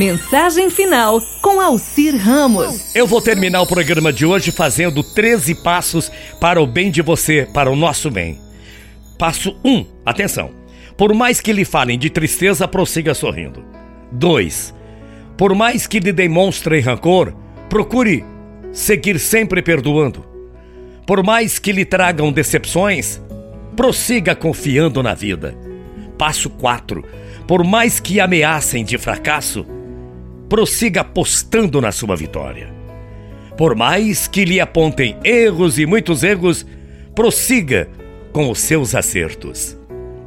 Mensagem final com Alcir Ramos. Eu vou terminar o programa de hoje fazendo 13 passos para o bem de você, para o nosso bem. Passo 1. Atenção. Por mais que lhe falem de tristeza, prossiga sorrindo. 2. Por mais que lhe demonstrem rancor, procure seguir sempre perdoando. Por mais que lhe tragam decepções, prossiga confiando na vida. Passo 4. Por mais que ameacem de fracasso, prossiga apostando na sua vitória. Por mais que lhe apontem erros e muitos erros, prossiga com os seus acertos.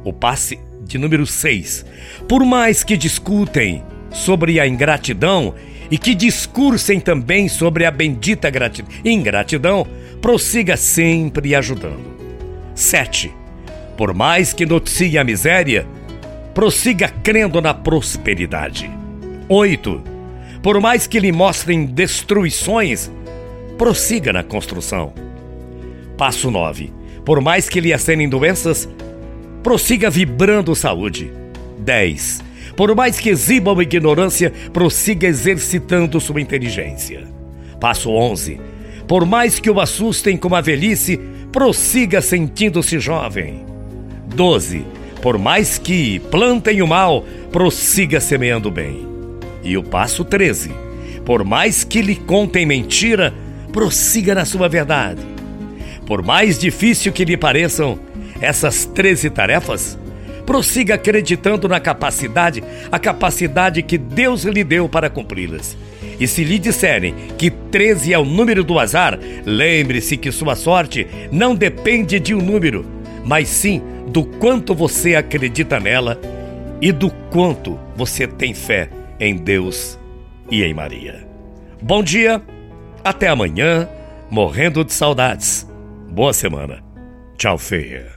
O passe de número 6. Por mais que discutem sobre a ingratidão e que discursem também sobre a bendita gratidão, ingratidão, prossiga sempre ajudando. 7. Por mais que noticie a miséria, prossiga crendo na prosperidade. 8. Por mais que lhe mostrem destruições, prossiga na construção. Passo 9. Por mais que lhe acenem doenças, prossiga vibrando saúde. 10. Por mais que exibam ignorância, prossiga exercitando sua inteligência. Passo 11. Por mais que o assustem com a velhice, prossiga sentindo-se jovem. 12. Por mais que plantem o mal, prossiga semeando bem. E o passo 13. Por mais que lhe contem mentira, prossiga na sua verdade. Por mais difícil que lhe pareçam essas 13 tarefas, prossiga acreditando na capacidade, a capacidade que Deus lhe deu para cumpri-las. E se lhe disserem que 13 é o número do azar, lembre-se que sua sorte não depende de um número, mas sim do quanto você acredita nela e do quanto você tem fé em Deus e em Maria. Bom dia, até amanhã, morrendo de saudades. Boa semana. Tchau, feia.